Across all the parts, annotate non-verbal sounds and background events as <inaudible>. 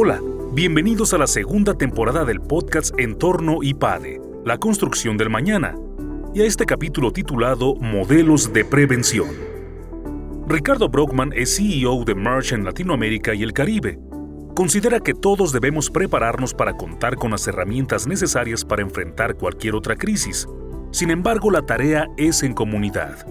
Hola, bienvenidos a la segunda temporada del podcast Entorno IPADE, la construcción del mañana, y a este capítulo titulado Modelos de Prevención. Ricardo Brockman es CEO de Merch en Latinoamérica y el Caribe. Considera que todos debemos prepararnos para contar con las herramientas necesarias para enfrentar cualquier otra crisis. Sin embargo, la tarea es en comunidad.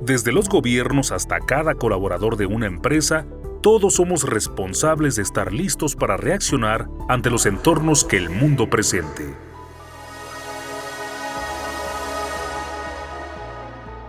Desde los gobiernos hasta cada colaborador de una empresa, todos somos responsables de estar listos para reaccionar ante los entornos que el mundo presente.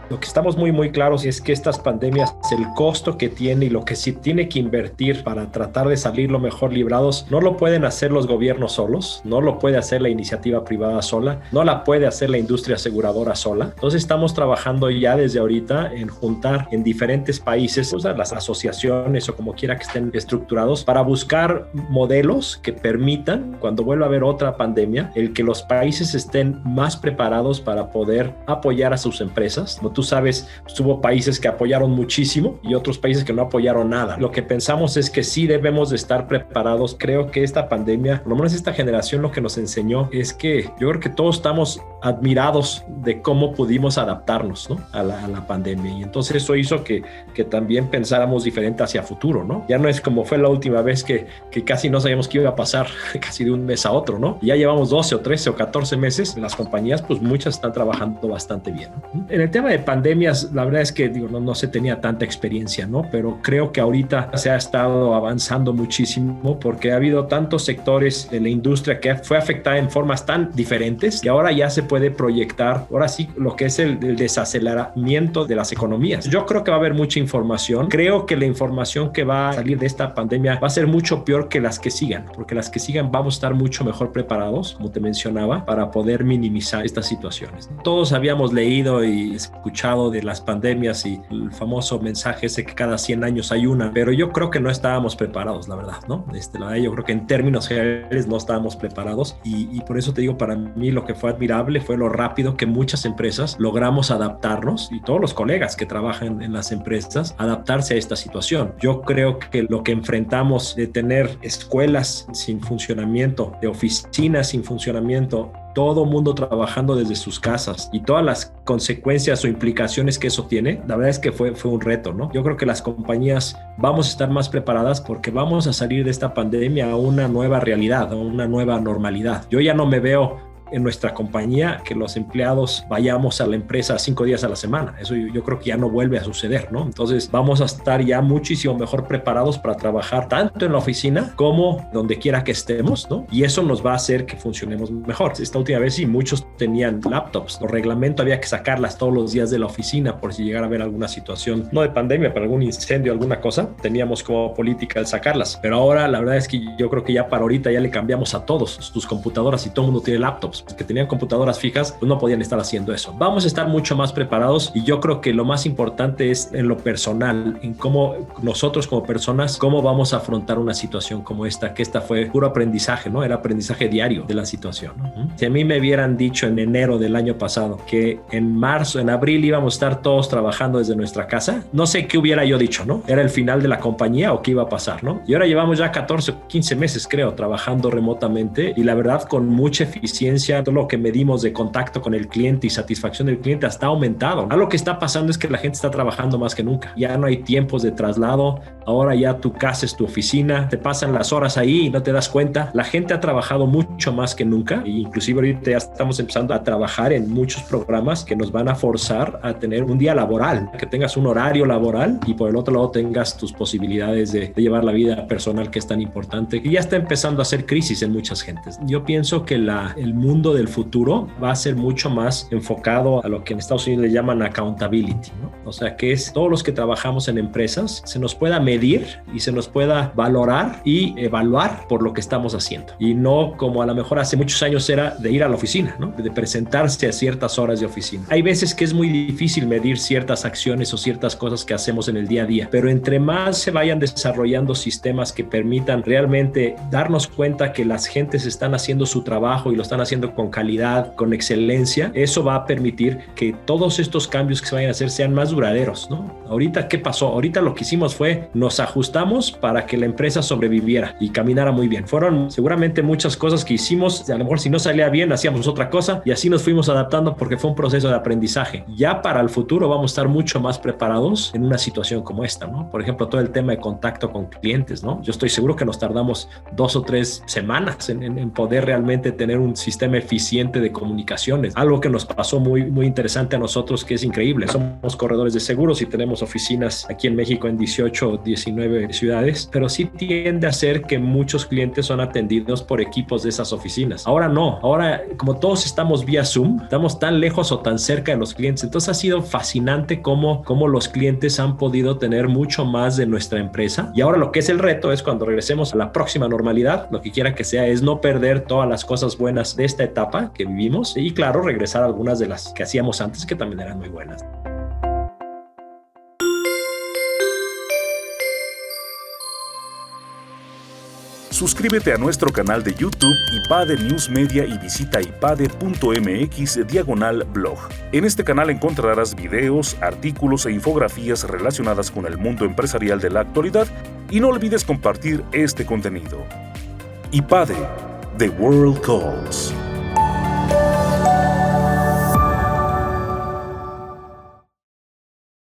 Lo que estamos muy muy claros es que estas pandemias, el costo que tiene y lo que sí tiene que invertir para tratar de salir lo mejor librados, no lo pueden hacer los gobiernos solos, no lo puede hacer la iniciativa privada sola, no la puede hacer la industria aseguradora sola. Entonces estamos trabajando ya desde ahorita en juntar en diferentes países o sea, las asociaciones o como quiera que estén estructurados para buscar modelos que permitan, cuando vuelva a haber otra pandemia, el que los países estén más preparados para poder apoyar a sus empresas sabes, pues, hubo países que apoyaron muchísimo y otros países que no apoyaron nada. Lo que pensamos es que sí debemos de estar preparados. Creo que esta pandemia, por lo menos esta generación lo que nos enseñó es que yo creo que todos estamos admirados de cómo pudimos adaptarnos a, la, pandemia y entonces eso hizo que, que también pensáramos diferente hacia futuro, ¿no? Ya no es como fue la última vez que, que casi no sabíamos qué iba a pasar <laughs> casi de un mes a otro, ¿no? Ya llevamos 12 o 13 o 14 meses, las compañías pues muchas están trabajando bastante bien. En el tema de pandemias, la verdad es que digo, no, no se tenía tanta experiencia, ¿no? Pero creo que ahorita se ha estado avanzando muchísimo porque ha habido tantos sectores de la industria que fue afectada en formas tan diferentes que ahora ya se puede proyectar, ahora sí, lo que es el, el desaceleramiento de las economías. Yo creo que va a haber mucha información. Creo que la información que va a salir de esta pandemia va a ser mucho peor que las que sigan, porque las que sigan vamos a estar mucho mejor preparados, como te mencionaba, para poder minimizar estas situaciones. Todos habíamos leído y escuchado de las pandemias y el famoso mensaje ese que cada 100 años hay una, pero yo creo que no estábamos preparados, la verdad, ¿no? Este, la yo creo que en términos generales no estábamos preparados y, y por eso te digo, para mí lo que fue admirable fue lo rápido que muchas empresas logramos adaptarnos y todos los colegas que trabajan en las empresas adaptarse a esta situación. Yo creo que lo que enfrentamos de tener escuelas sin funcionamiento, de oficinas sin funcionamiento, todo mundo trabajando desde sus casas y todas las consecuencias o implicaciones que eso tiene, la verdad es que fue, fue un reto, ¿no? Yo creo que las compañías vamos a estar más preparadas porque vamos a salir de esta pandemia a una nueva realidad, a una nueva normalidad. Yo ya no me veo en nuestra compañía que los empleados vayamos a la empresa cinco días a la semana. Eso yo, creo que ya no vuelve a suceder, ¿no? Entonces vamos a estar ya muchísimo mejor preparados para trabajar tanto en la oficina como donde quiera que estemos, ¿no? Y eso nos va a hacer que funcionemos mejor. Esta última vez sí, muchos tenían laptops. Los reglamentos había que sacarlas todos los días de la oficina por si llegara a haber alguna situación, no de pandemia, pero algún incendio, alguna cosa. Teníamos como política el sacarlas. Pero ahora la verdad es que yo creo que ya para ahorita ya le cambiamos a todos tus computadoras y todo el mundo tiene laptops que tenían computadoras fijas, pues no podían estar haciendo eso. Vamos a estar mucho más preparados y yo creo que lo más importante es en lo personal, en cómo nosotros como personas, cómo vamos a afrontar una situación como esta, que esta fue puro aprendizaje, ¿no? Era aprendizaje diario de la situación. Si a mí me hubieran dicho en enero del año pasado que en marzo, en abril íbamos a estar todos trabajando desde nuestra casa, no sé qué hubiera yo dicho, ¿no? Era el final de la compañía o qué iba a pasar, ¿no? Y ahora llevamos ya 14 o 15 meses, creo, trabajando remotamente y la verdad con mucha eficiencia todo lo que medimos de contacto con el cliente y satisfacción del cliente está aumentado. Ahora lo que está pasando es que la gente está trabajando más que nunca. Ya no hay tiempos de traslado. Ahora ya tu casa es tu oficina. Te pasan las horas ahí y no te das cuenta. La gente ha trabajado mucho más que nunca. E inclusive ahorita ya estamos empezando a trabajar en muchos programas que nos van a forzar a tener un día laboral, que tengas un horario laboral y por el otro lado tengas tus posibilidades de, de llevar la vida personal que es tan importante. Y ya está empezando a hacer crisis en muchas gentes. Yo pienso que la, el mundo del futuro va a ser mucho más enfocado a lo que en Estados Unidos le llaman accountability, ¿no? O sea, que es todos los que trabajamos en empresas se nos pueda medir y se nos pueda valorar y evaluar por lo que estamos haciendo. Y no como a lo mejor hace muchos años era de ir a la oficina, ¿no? De presentarse a ciertas horas de oficina. Hay veces que es muy difícil medir ciertas acciones o ciertas cosas que hacemos en el día a día, pero entre más se vayan desarrollando sistemas que permitan realmente darnos cuenta que las gentes están haciendo su trabajo y lo están haciendo con calidad, con excelencia, eso va a permitir que todos estos cambios que se vayan a hacer sean más duraderos, ¿no? Ahorita, ¿qué pasó? Ahorita lo que hicimos fue, nos ajustamos para que la empresa sobreviviera y caminara muy bien. Fueron seguramente muchas cosas que hicimos, a lo mejor si no salía bien hacíamos otra cosa y así nos fuimos adaptando porque fue un proceso de aprendizaje. Ya para el futuro vamos a estar mucho más preparados en una situación como esta, ¿no? Por ejemplo, todo el tema de contacto con clientes, ¿no? Yo estoy seguro que nos tardamos dos o tres semanas en, en poder realmente tener un sistema eficiente de comunicaciones. Algo que nos pasó muy, muy interesante a nosotros que es increíble. Somos corredores de seguros y tenemos oficinas aquí en México en 18 o 19 ciudades, pero sí tiende a ser que muchos clientes son atendidos por equipos de esas oficinas. Ahora no, ahora como todos estamos vía Zoom, estamos tan lejos o tan cerca de los clientes, entonces ha sido fascinante cómo, cómo los clientes han podido tener mucho más de nuestra empresa. Y ahora lo que es el reto es cuando regresemos a la próxima normalidad, lo que quiera que sea, es no perder todas las cosas buenas de esta etapa que vivimos y claro, regresar a algunas de las que hacíamos antes que también eran muy buenas. Suscríbete a nuestro canal de YouTube IPADE News Media y visita ipade.mx diagonal blog. En este canal encontrarás videos, artículos e infografías relacionadas con el mundo empresarial de la actualidad y no olvides compartir este contenido. IPADE, The World Calls.